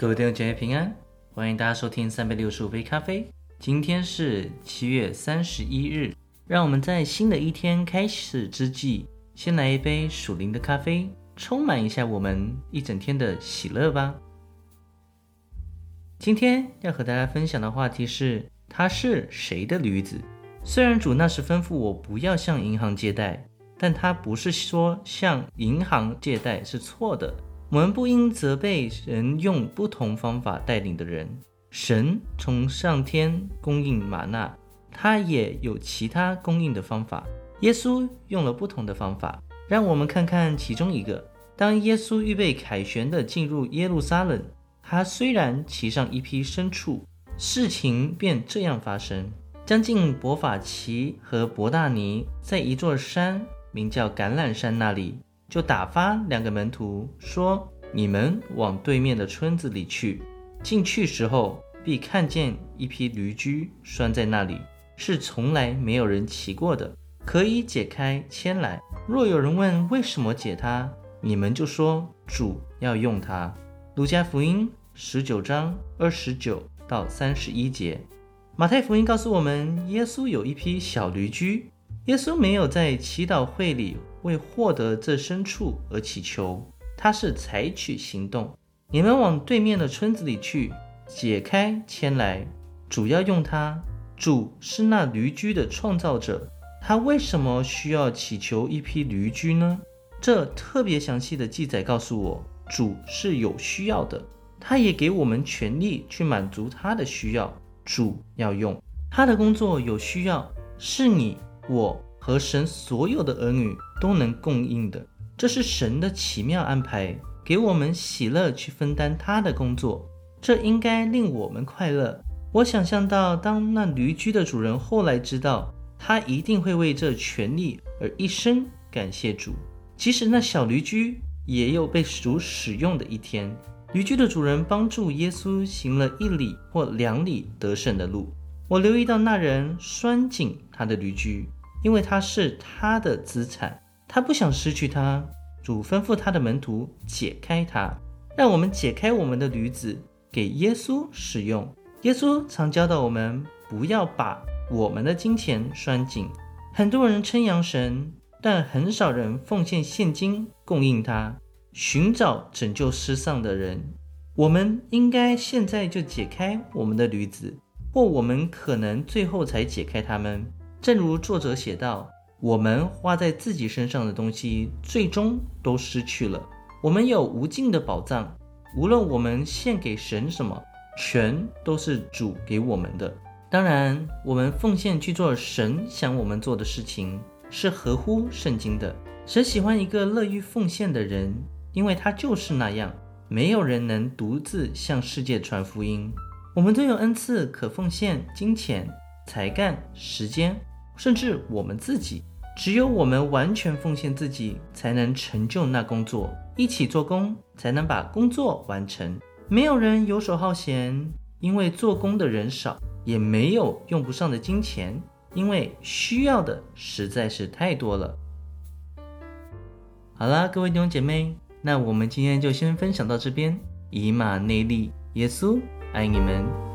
各位弟兄姐妹平安，欢迎大家收听三百六十五杯咖啡。今天是七月三十一日，让我们在新的一天开始之际，先来一杯属灵的咖啡，充满一下我们一整天的喜乐吧。今天要和大家分享的话题是：他是谁的驴子？虽然主那时吩咐我不要向银行借贷，但他不是说向银行借贷是错的。我们不应责备人用不同方法带领的人。神从上天供应玛纳，他也有其他供应的方法。耶稣用了不同的方法，让我们看看其中一个。当耶稣预备凯旋的进入耶路撒冷，他虽然骑上一匹牲畜，事情便这样发生：将近伯法奇和伯大尼，在一座山名叫橄榄山那里。就打发两个门徒说：“你们往对面的村子里去。进去时候，必看见一匹驴驹拴在那里，是从来没有人骑过的，可以解开牵来。若有人问为什么解它，你们就说主要用它。”路加福音十九章二十九到三十一节。马太福音告诉我们，耶稣有一批小驴驹。耶稣没有在祈祷会里。为获得这牲畜而祈求，他是采取行动。你们往对面的村子里去，解开牵来。主要用它。主是那驴驹的创造者，他为什么需要祈求一批驴驹呢？这特别详细的记载告诉我，主是有需要的，他也给我们权利去满足他的需要。主要用他的工作有需要，是你我。和神所有的儿女都能供应的，这是神的奇妙安排，给我们喜乐去分担他的工作，这应该令我们快乐。我想象到，当那驴驹的主人后来知道，他一定会为这权利而一生感谢主。即使那小驴驹也有被主使用的一天。驴驹的主人帮助耶稣行了一里或两里得胜的路。我留意到那人拴紧他的驴驹。因为他是他的资产，他不想失去它。主吩咐他的门徒解开它，让我们解开我们的驴子，给耶稣使用。耶稣常教导我们不要把我们的金钱拴紧。很多人称扬神，但很少人奉献现金供应他，寻找拯救失丧的人。我们应该现在就解开我们的驴子，或我们可能最后才解开它们。正如作者写道：“我们花在自己身上的东西，最终都失去了。我们有无尽的宝藏，无论我们献给神什么，全都是主给我们的。当然，我们奉献去做神想我们做的事情，是合乎圣经的。神喜欢一个乐于奉献的人，因为他就是那样。没有人能独自向世界传福音。我们都有恩赐，可奉献金钱、才干、时间。”甚至我们自己，只有我们完全奉献自己，才能成就那工作。一起做工，才能把工作完成。没有人游手好闲，因为做工的人少；也没有用不上的金钱，因为需要的实在是太多了。好啦，各位弟兄姐妹，那我们今天就先分享到这边。以马内利，耶稣爱你们。